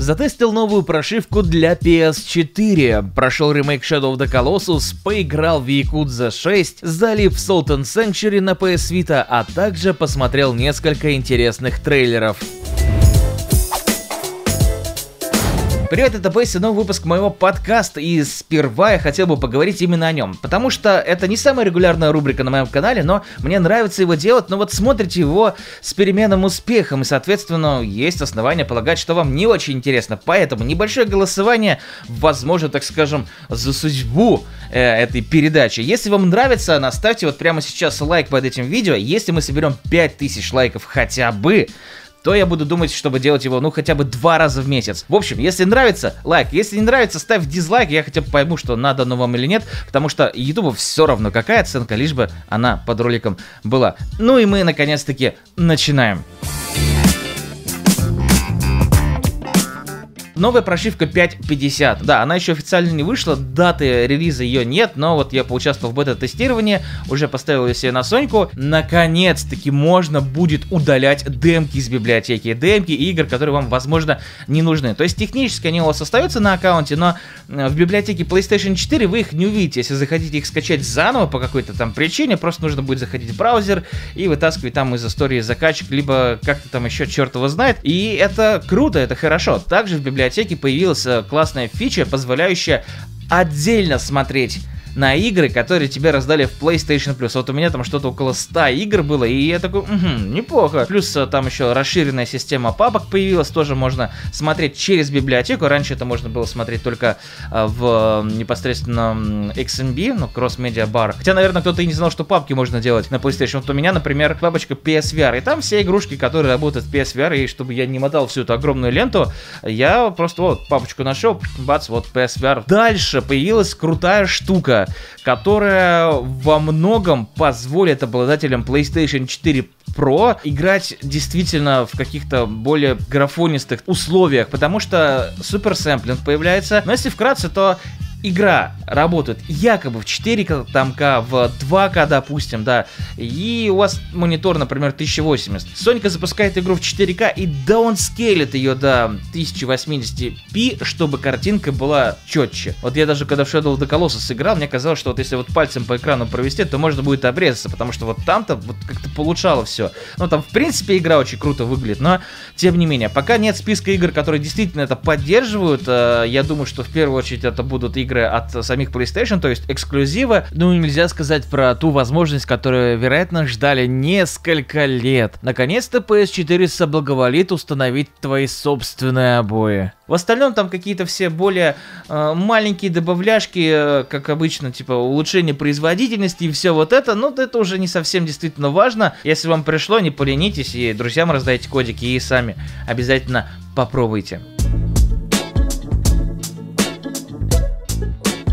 Затестил новую прошивку для PS4, прошел ремейк Shadow of the Colossus, поиграл в Yakuza 6, залив Sultan Sanctuary на PS Vita, а также посмотрел несколько интересных трейлеров. Привет, это Бесси, новый выпуск моего подкаста, и сперва я хотел бы поговорить именно о нем, потому что это не самая регулярная рубрика на моем канале, но мне нравится его делать, но вот смотрите его с переменным успехом, и, соответственно, есть основания полагать, что вам не очень интересно, поэтому небольшое голосование, возможно, так скажем, за судьбу э, этой передачи. Если вам нравится, наставьте вот прямо сейчас лайк под этим видео, если мы соберем 5000 лайков хотя бы, то я буду думать, чтобы делать его, ну, хотя бы два раза в месяц. В общем, если нравится, лайк. Если не нравится, ставь дизлайк, я хотя бы пойму, что надо оно вам или нет, потому что YouTube все равно какая оценка, лишь бы она под роликом была. Ну и мы, наконец-таки, начинаем. Новая прошивка 5.50. Да, она еще официально не вышла, даты релиза ее нет, но вот я поучаствовал в бета-тестировании, уже поставил ее себе на Соньку. Наконец-таки можно будет удалять демки из библиотеки. Демки игр, которые вам, возможно, не нужны. То есть технически они у вас остаются на аккаунте, но э, в библиотеке PlayStation 4 вы их не увидите. Если захотите их скачать заново по какой-то там причине, просто нужно будет заходить в браузер и вытаскивать там из истории закачек, либо как-то там еще черт его знает. И это круто, это хорошо. Также в библиотеке библиотеке появилась э, классная фича, позволяющая отдельно смотреть на игры, которые тебе раздали в PlayStation Plus. Вот у меня там что-то около 100 игр было, и я такой, угу, неплохо. Плюс э, там еще расширенная система папок появилась, тоже можно смотреть через библиотеку. Раньше это можно было смотреть только э, в непосредственно XMB, ну, Cross Media Bar. Хотя, наверное, кто-то и не знал, что папки можно делать на PlayStation. Вот у меня, например, папочка PSVR, и там все игрушки, которые работают в PSVR, и чтобы я не мотал всю эту огромную ленту, я просто вот папочку нашел, бац, вот PSVR. Дальше появилась крутая штука которая во многом позволит обладателям PlayStation 4 Pro играть действительно в каких-то более графонистых условиях, потому что супер сэмплинг появляется. Но если вкратце, то игра работает якобы в 4К, там, К, в 2К, допустим, да, и у вас монитор, например, 1080. Сонька запускает игру в 4К и даунскейлит ее до 1080p, чтобы картинка была четче. Вот я даже когда в Shadow of the Colossus играл, мне казалось, что вот если вот пальцем по экрану провести, то можно будет обрезаться, потому что вот там-то вот как-то получало все. Ну, там, в принципе, игра очень круто выглядит, но, тем не менее, пока нет списка игр, которые действительно это поддерживают, э, я думаю, что в первую очередь это будут игры игры от самих PlayStation, то есть эксклюзивы. Ну, нельзя сказать про ту возможность, которую, вероятно, ждали несколько лет. Наконец-то PS4 соблаговолит установить твои собственные обои. В остальном там какие-то все более э, маленькие добавляшки, э, как обычно, типа улучшение производительности и все вот это, ну это уже не совсем действительно важно. Если вам пришло, не поленитесь и друзьям раздайте кодики и сами обязательно попробуйте.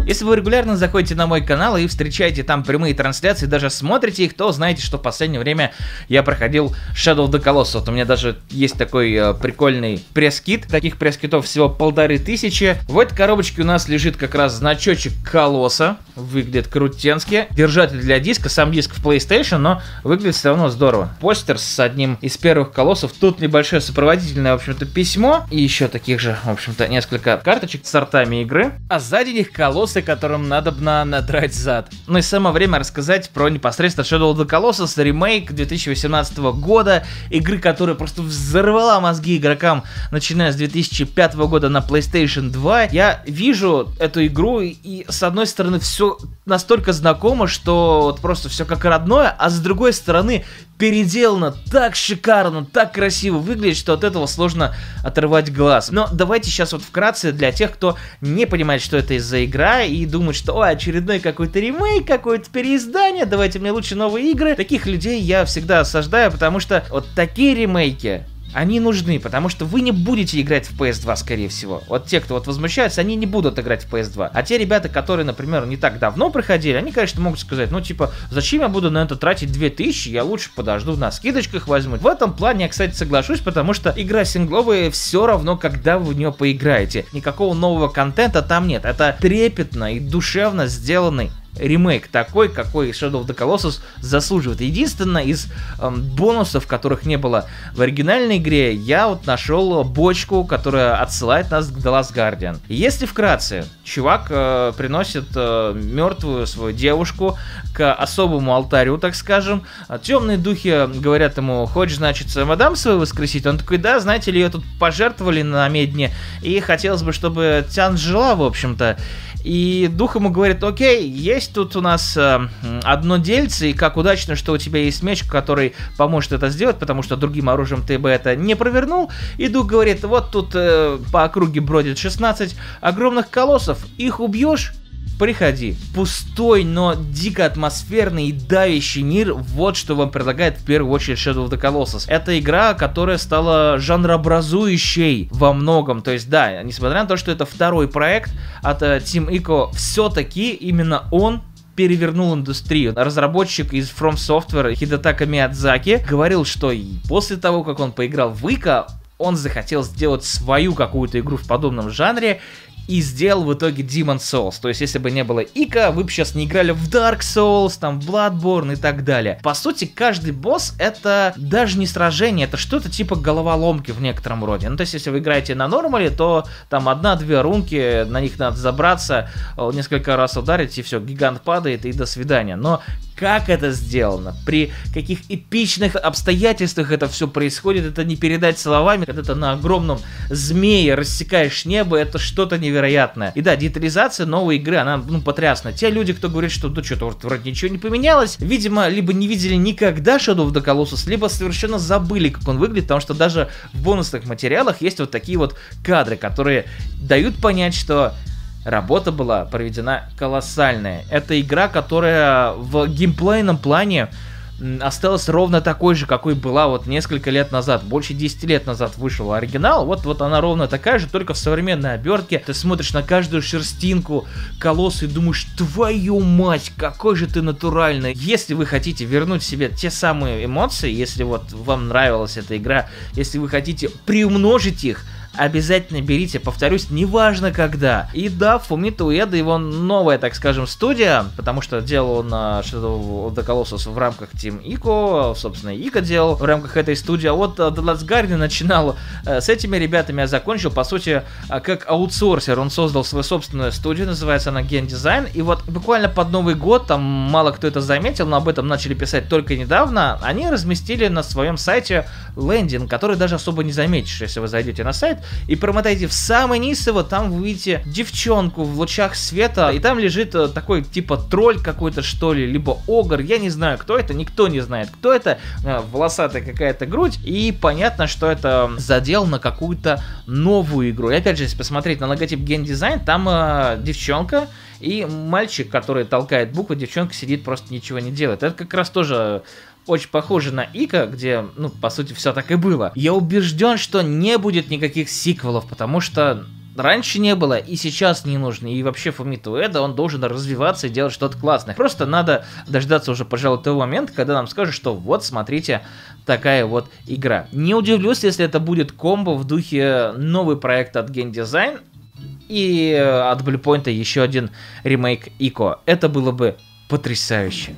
Если вы регулярно заходите на мой канал и встречаете там прямые трансляции, даже смотрите их, то знаете, что в последнее время я проходил Shadow of the Colossus. Вот у меня даже есть такой э, прикольный пресс-кит. Таких пресс-китов всего полторы тысячи. В этой коробочке у нас лежит как раз значочек Колосса. Выглядит крутенски. Держатель для диска, сам диск в PlayStation, но выглядит все равно здорово. Постер с одним из первых колоссов. Тут небольшое сопроводительное, в общем-то, письмо. И еще таких же, в общем-то, несколько карточек с сортами игры. А сзади них колоссы колессы, которым надо бы на надрать зад. Ну и самое время рассказать про непосредственно Shadow of the Colossus, ремейк 2018 года, игры, которая просто взорвала мозги игрокам, начиная с 2005 года на PlayStation 2. Я вижу эту игру, и с одной стороны все настолько знакомо, что вот просто все как родное, а с другой стороны переделано так шикарно, так красиво выглядит, что от этого сложно оторвать глаз. Но давайте сейчас вот вкратце для тех, кто не понимает, что это из-за игра и думает, что о, очередной какой-то ремейк, какое-то переиздание, давайте мне лучше новые игры. Таких людей я всегда осаждаю, потому что вот такие ремейки они нужны, потому что вы не будете играть в PS2, скорее всего. Вот те, кто вот возмущаются, они не будут играть в PS2. А те ребята, которые, например, не так давно проходили, они, конечно, могут сказать, ну, типа, зачем я буду на это тратить 2000, я лучше подожду, на скидочках возьму. В этом плане я, кстати, соглашусь, потому что игра сингловая все равно, когда вы в нее поиграете. Никакого нового контента там нет. Это трепетно и душевно сделанный ремейк такой, какой Shadow of the Colossus заслуживает. Единственное, из эм, бонусов, которых не было в оригинальной игре, я вот нашел бочку, которая отсылает нас к The Last Guardian. Если вкратце, чувак э, приносит э, мертвую свою девушку к особому алтарю, так скажем. Темные духи говорят ему, хочешь, значит, мадам свою воскресить? Он такой, да, знаете ли, ее тут пожертвовали на медне, и хотелось бы, чтобы Тян жила, в общем-то. И дух ему говорит, окей, есть тут у нас э, одно дельце, и как удачно, что у тебя есть меч, который поможет это сделать, потому что другим оружием ты бы это не провернул. И дух говорит, вот тут э, по округе бродит 16 огромных колоссов, их убьешь, Приходи. Пустой, но дико атмосферный и давящий мир, вот что вам предлагает в первую очередь Shadow of the Colossus. Это игра, которая стала жанрообразующей во многом. То есть, да, несмотря на то, что это второй проект от uh, Team Ico, все-таки именно он перевернул индустрию. Разработчик из From Software Хидетака Миядзаки говорил, что после того, как он поиграл в Ика, он захотел сделать свою какую-то игру в подобном жанре, и сделал в итоге Demon Souls. То есть, если бы не было Ика, вы бы сейчас не играли в Dark Souls, там, Bloodborne и так далее. По сути, каждый босс это даже не сражение, это что-то типа головоломки в некотором роде. Ну, то есть, если вы играете на нормале, то там одна-две рунки, на них надо забраться, несколько раз ударить, и все, гигант падает, и до свидания. Но как это сделано, при каких эпичных обстоятельствах это все происходит, это не передать словами, когда ты на огромном змее рассекаешь небо, это что-то невероятное. И да, детализация новой игры, она, ну, потрясна. Те люди, кто говорит, что, ну, что-то вроде ничего не поменялось, видимо, либо не видели никогда Shadow of the Colossus, либо совершенно забыли, как он выглядит, потому что даже в бонусных материалах есть вот такие вот кадры, которые дают понять, что работа была проведена колоссальная. Это игра, которая в геймплейном плане осталась ровно такой же, какой была вот несколько лет назад. Больше 10 лет назад вышел оригинал. Вот, вот она ровно такая же, только в современной обертке. Ты смотришь на каждую шерстинку колосса и думаешь, твою мать, какой же ты натуральный. Если вы хотите вернуть себе те самые эмоции, если вот вам нравилась эта игра, если вы хотите приумножить их, обязательно берите, повторюсь, неважно когда. И да, Фумита Уэда его новая, так скажем, студия, потому что делал он Shadow of the Colossus в рамках Team Ico, собственно, Ика делал в рамках этой студии, а вот The Last Guardian начинал э, с этими ребятами, а закончил, по сути, э, как аутсорсер. Он создал свою собственную студию, называется она Gen Design, и вот буквально под Новый год, там мало кто это заметил, но об этом начали писать только недавно, они разместили на своем сайте лендинг, который даже особо не заметишь, если вы зайдете на сайт, и промотайте в самый низ его, там вы увидите девчонку в лучах света, и там лежит э, такой типа тролль какой-то что ли, либо огр, я не знаю, кто это, никто не знает, кто это, э, волосатая какая-то грудь, и понятно, что это задел на какую-то новую игру. И опять же, если посмотреть на логотип Design, там э, девчонка, и мальчик, который толкает буквы, девчонка сидит, просто ничего не делает. Это как раз тоже очень похоже на Ика, где, ну, по сути, все так и было. Я убежден, что не будет никаких сиквелов, потому что раньше не было и сейчас не нужно. И вообще Фумиту Эда, он должен развиваться и делать что-то классное. Просто надо дождаться уже, пожалуй, того момента, когда нам скажут, что вот, смотрите, такая вот игра. Не удивлюсь, если это будет комбо в духе новый проект от Game Design и от Bluepoint еще один ремейк Ико. Это было бы потрясающе.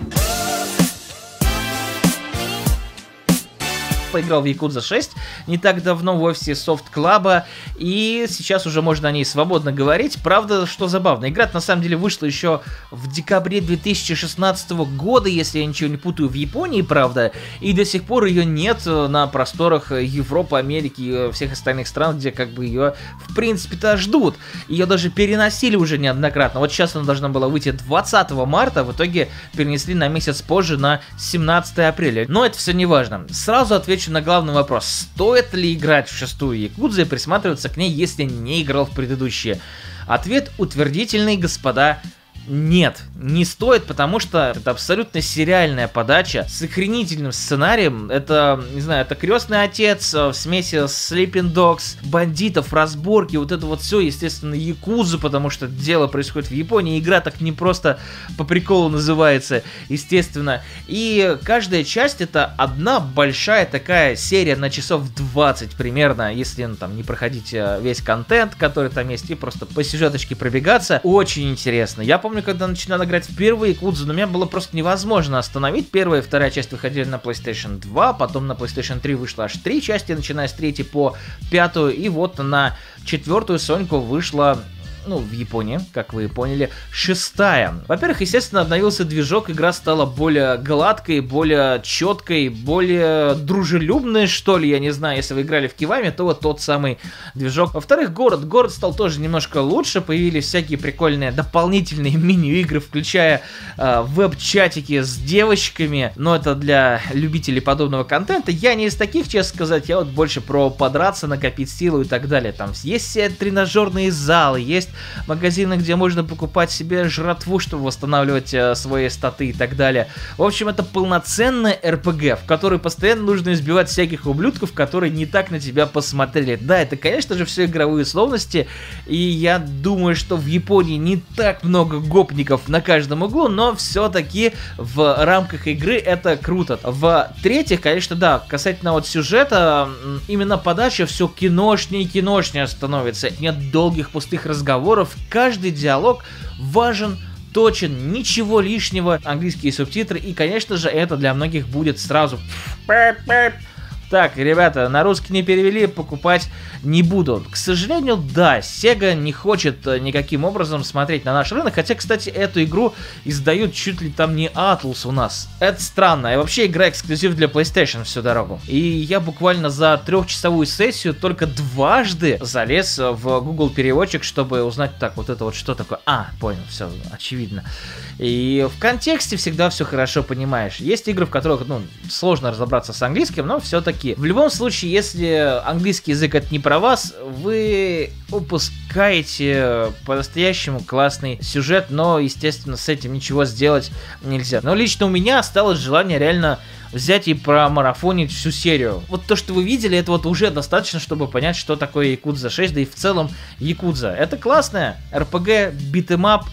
Поиграл в Якудза 6 не так давно в офисе Soft Club, и сейчас уже можно о ней свободно говорить. Правда, что забавно, игра на самом деле вышла еще в декабре 2016 года, если я ничего не путаю, в Японии, правда, и до сих пор ее нет на просторах Европы, Америки и всех остальных стран, где как бы ее в принципе-то ждут. Ее даже переносили уже неоднократно. Вот сейчас она должна была выйти 20 марта, в итоге перенесли на месяц позже, на 17 апреля. Но это все не важно. Сразу отвечу отвечу на главный вопрос. Стоит ли играть в шестую Якудзу и присматриваться к ней, если не играл в предыдущие? Ответ утвердительный, господа нет, не стоит, потому что это абсолютно сериальная подача с охренительным сценарием. Это, не знаю, это крестный отец э, в смеси с Sleeping Dogs, бандитов, разборки, вот это вот все, естественно, якузу, потому что дело происходит в Японии. Игра так не просто по приколу называется, естественно. И каждая часть это одна большая такая серия на часов 20 примерно, если ну, там не проходить э, весь контент, который там есть, и просто по сюжеточке пробегаться. Очень интересно. Я помню, помню, когда начинал играть в первые Якудзу, но меня было просто невозможно остановить. Первая и вторая часть выходили на PlayStation 2, потом на PlayStation 3 вышло аж три части, начиная с третьей по пятую, и вот на четвертую Соньку вышла ну, в Японии, как вы поняли, шестая. Во-первых, естественно, обновился движок, игра стала более гладкой, более четкой, более дружелюбной, что ли, я не знаю, если вы играли в Кивами, то вот тот самый движок. Во-вторых, город, город стал тоже немножко лучше, появились всякие прикольные дополнительные меню-игры, включая э, веб-чатики с девочками, но это для любителей подобного контента. Я не из таких, честно сказать, я вот больше про подраться, накопить силу и так далее. Там есть все тренажерные залы, есть магазины, где можно покупать себе жратву, чтобы восстанавливать э, свои статы и так далее. В общем, это полноценная РПГ, в которой постоянно нужно избивать всяких ублюдков, которые не так на тебя посмотрели. Да, это, конечно же, все игровые условности, и я думаю, что в Японии не так много гопников на каждом углу, но все-таки в рамках игры это круто. В-третьих, конечно, да, касательно вот сюжета, именно подача все киношнее и киношнее становится. Нет долгих пустых разговоров, разговоров, каждый диалог важен, точен, ничего лишнего, английские субтитры, и, конечно же, это для многих будет сразу так, ребята, на русский не перевели, покупать не буду. К сожалению, да, Sega не хочет э, никаким образом смотреть на наш рынок, хотя, кстати, эту игру издают чуть ли там не Atlus у нас. Это странно, и вообще игра эксклюзив для PlayStation всю дорогу. И я буквально за трехчасовую сессию только дважды залез в Google переводчик, чтобы узнать, так, вот это вот что такое. А, понял, все, очевидно. И в контексте всегда все хорошо понимаешь. Есть игры, в которых, ну, сложно разобраться с английским, но все-таки. В любом случае, если английский язык это не про вас, вы упускаете по-настоящему классный сюжет, но, естественно, с этим ничего сделать нельзя. Но лично у меня осталось желание реально взять и промарафонить всю серию. Вот то, что вы видели, это вот уже достаточно, чтобы понять, что такое Якудза 6, да и в целом Якудза. Это классная RPG, beat 'em up,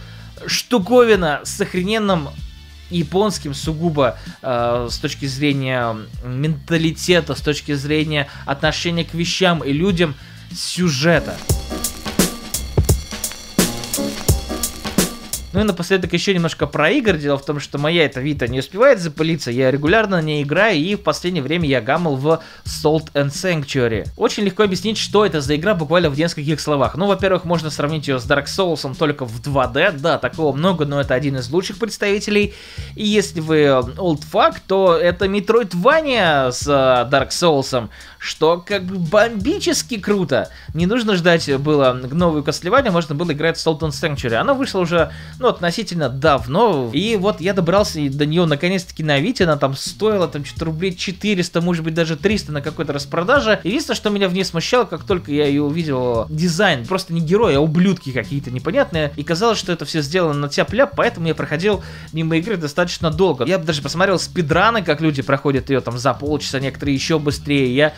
штуковина с охрененным японским сугубо э, с точки зрения менталитета, с точки зрения отношения к вещам и людям сюжета. Ну и напоследок еще немножко про игры. Дело в том, что моя эта Vita не успевает запылиться, я регулярно ней играю, и в последнее время я гамал в Salt and Sanctuary. Очень легко объяснить, что это за игра буквально в нескольких словах. Ну, во-первых, можно сравнить ее с Dark Souls только в 2D, да, такого много, но это один из лучших представителей. И если вы old fuck, то это Metroidvania с э, Dark Souls, что как бомбически круто. Не нужно ждать было новую Castlevania, можно было играть в Salt and Sanctuary. Она вышла уже, ну, относительно давно. И вот я добрался до нее наконец-таки на Вите, она там стоила там что-то рублей 400, может быть даже 300 на какой-то распродаже. Единственное, что меня в ней смущало, как только я ее увидел, дизайн, просто не герои, а ублюдки какие-то непонятные. И казалось, что это все сделано на тяп-ляп, поэтому я проходил мимо игры достаточно долго. Я даже посмотрел спидраны, как люди проходят ее там за полчаса, некоторые еще быстрее. Я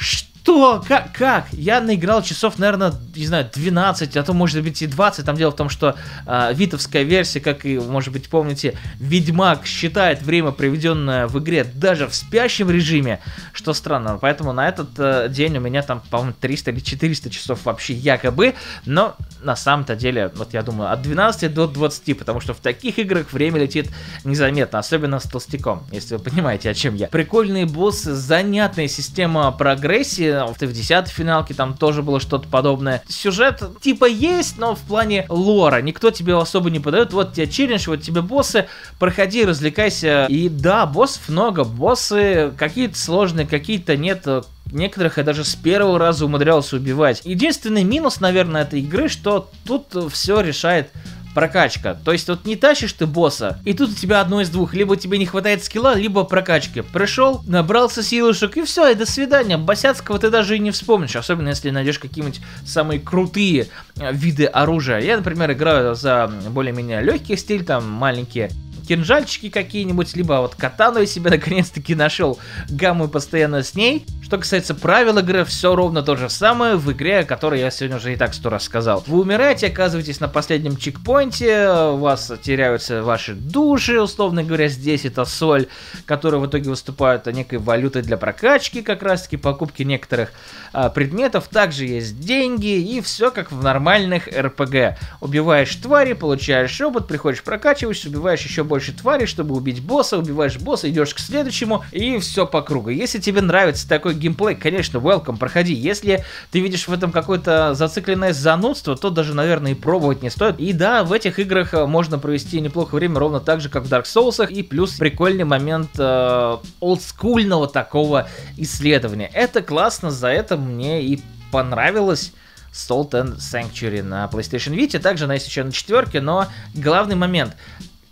Shh. Что? Как? Как? Я наиграл часов, наверное, не знаю, 12, а то может быть и 20. Там дело в том, что э, витовская версия, как и, может быть, помните, Ведьмак считает время, проведенное в игре, даже в спящем режиме, что странно. Поэтому на этот э, день у меня там, по-моему, 300 или 400 часов вообще якобы, но на самом-то деле, вот я думаю, от 12 до 20, потому что в таких играх время летит незаметно, особенно с толстяком, если вы понимаете, о чем я. Прикольные боссы, занятная система прогрессии, в 10 финалке там тоже было что-то подобное. Сюжет типа есть, но в плане лора, никто тебе особо не подает, вот тебе челлендж, вот тебе боссы, проходи, развлекайся. И да, боссов много, боссы какие-то сложные, какие-то нет, Некоторых я даже с первого раза умудрялся убивать. Единственный минус, наверное, этой игры, что тут все решает прокачка. То есть вот не тащишь ты босса, и тут у тебя одно из двух. Либо тебе не хватает скилла, либо прокачки. Пришел, набрался силушек, и все, и до свидания. Босяцкого ты даже и не вспомнишь, особенно если найдешь какие-нибудь самые крутые э, виды оружия. Я, например, играю за более-менее легкий стиль, там маленькие кинжальчики какие-нибудь, либо вот катану я себе наконец-таки нашел гамму постоянно с ней. Что касается правил игры, все ровно то же самое в игре, о которой я сегодня уже и так сто раз сказал. Вы умираете, оказываетесь на последнем чекпоинте, у вас теряются ваши души, условно говоря, здесь это соль, которая в итоге выступает некой валютой для прокачки, как раз таки покупки некоторых а, предметов. Также есть деньги и все как в нормальных РПГ. Убиваешь твари, получаешь опыт, приходишь прокачиваешься, убиваешь еще больше тварей, чтобы убить босса, убиваешь босса, идешь к следующему и все по кругу. Если тебе нравится такой геймплей, конечно, welcome, проходи. Если ты видишь в этом какое-то зацикленное занудство, то даже, наверное, и пробовать не стоит. И да, в этих играх э, можно провести неплохое время, ровно так же, как в Dark Souls, и плюс прикольный момент э, олдскульного такого исследования. Это классно, за это мне и понравилось. Salt and Sanctuary на PlayStation Vita, также она есть еще на четверке, но главный момент,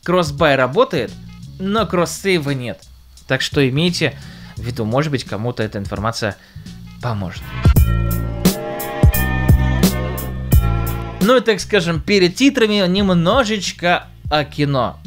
кроссбай работает, но кроссейва нет. Так что имейте виду, может быть, кому-то эта информация поможет. Ну и, так скажем, перед титрами немножечко о кино.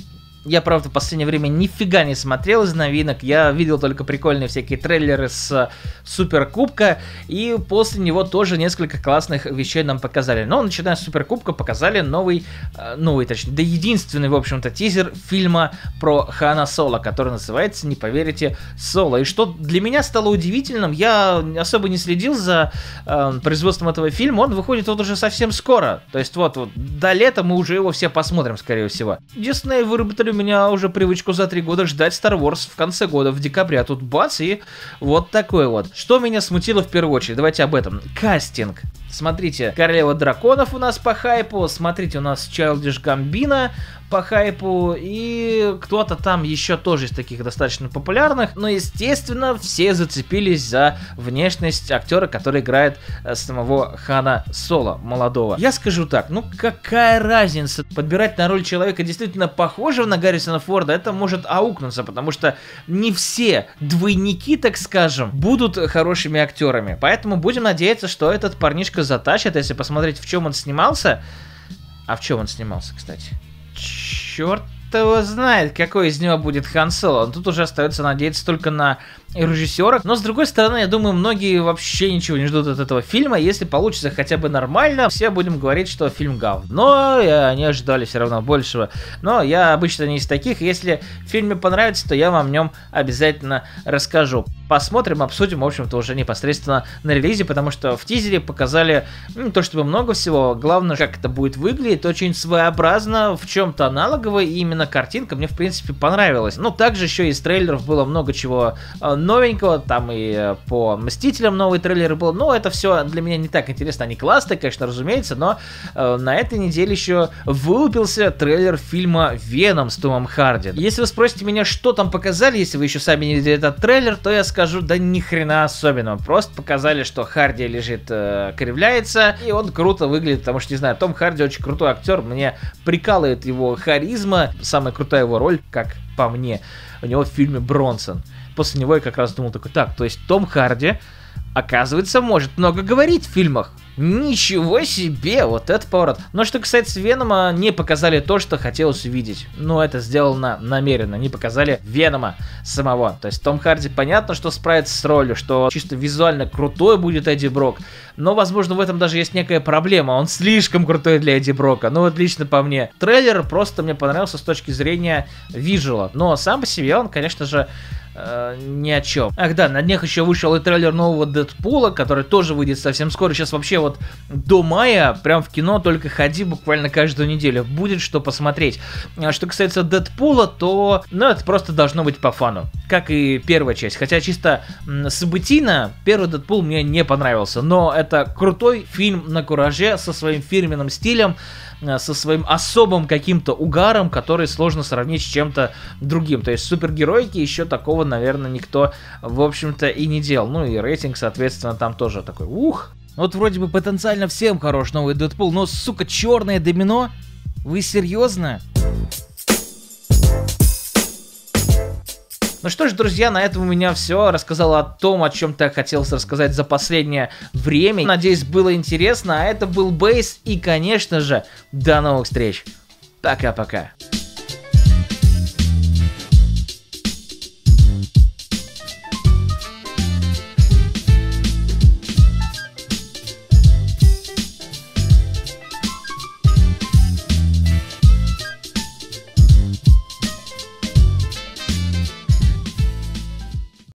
Я, правда, в последнее время нифига не смотрел из новинок. Я видел только прикольные всякие трейлеры с Суперкубка. И после него тоже несколько классных вещей нам показали. Но начиная с Суперкубка показали новый, э, новый, точнее, да единственный, в общем-то, тизер фильма про Хана Соло, который называется, не поверите, Соло. И что для меня стало удивительным, я особо не следил за э, производством этого фильма. Он выходит вот уже совсем скоро. То есть вот, вот до лета мы уже его все посмотрим, скорее всего. Единственное, выработали у меня уже привычку за три года ждать Star Wars в конце года, в декабре, а тут бац, и вот такой вот. Что меня смутило в первую очередь? Давайте об этом. Кастинг. Смотрите, Королева Драконов у нас по хайпу, смотрите, у нас Childish Gambino по хайпу, и кто-то там еще тоже из таких достаточно популярных, но, естественно, все зацепились за внешность актера, который играет э, самого Хана Соло, молодого. Я скажу так, ну какая разница, подбирать на роль человека действительно похожего на Гаррисона Форда, это может аукнуться, потому что не все двойники, так скажем, будут хорошими актерами, поэтому будем надеяться, что этот парнишка затащит, если посмотреть, в чем он снимался, а в чем он снимался, кстати? черт его знает, какой из него будет Хан Соло. Тут уже остается надеяться только на режиссера. Но с другой стороны, я думаю, многие вообще ничего не ждут от этого фильма. Если получится хотя бы нормально, все будем говорить, что фильм гав. Но они ожидали все равно большего. Но я обычно не из таких. Если фильм мне понравится, то я вам о нем обязательно расскажу. Посмотрим, обсудим, в общем-то, уже непосредственно на релизе, потому что в тизере показали ну, не то чтобы много всего, главное, как это будет выглядеть, очень своеобразно, в чем-то аналогово, и именно картинка мне, в принципе, понравилась. Ну, также еще из трейлеров было много чего э, новенького, там и э, по Мстителям новый трейлер был, но это все для меня не так интересно, они классные, конечно, разумеется, но э, на этой неделе еще вылупился трейлер фильма Веном с Томом Харди. Если вы спросите меня, что там показали, если вы еще сами не видели этот трейлер, то я скажу, да ни хрена особенного, просто показали, что Харди лежит, э, кривляется, и он круто выглядит, потому что, не знаю, Том Харди очень крутой актер, мне прикалывает его харизма, самая крутая его роль, как по мне, у него в фильме Бронсон. После него я как раз думал такой, так, то есть Том Харди, оказывается, может много говорить в фильмах. Ничего себе, вот это поворот. Но что касается Венома, не показали то, что хотелось увидеть. Но это сделано намеренно, не показали Венома самого. То есть Том Харди понятно, что справится с ролью, что чисто визуально крутой будет Эдди Брок. Но, возможно, в этом даже есть некая проблема. Он слишком крутой для Эдди Брока. Ну, отлично по мне. Трейлер просто мне понравился с точки зрения визуала. Но сам по себе он, конечно же, э, ни о чем. Ах да, на днях еще вышел и трейлер нового Дэдпула, который тоже выйдет совсем скоро. Сейчас вообще вот до мая прям в кино только ходи буквально каждую неделю. Будет что посмотреть. А что касается Дэдпула, то ну это просто должно быть по фану. Как и первая часть. Хотя чисто событийно первый Дэдпул мне не понравился. Но это крутой фильм на кураже со своим фирменным стилем. Э, со своим особым каким-то угаром, который сложно сравнить с чем-то другим. То есть супергеройки еще такого, наверное, никто, в общем-то, и не делал. Ну и рейтинг, соответственно, там тоже такой, ух. Вот вроде бы потенциально всем хорош новый Дэдпул, но, сука, черное домино? Вы серьезно? Ну что ж, друзья, на этом у меня все. Рассказал о том, о чем ты хотел рассказать за последнее время. Надеюсь, было интересно. А это был Бейс. И, конечно же, до новых встреч. Пока-пока.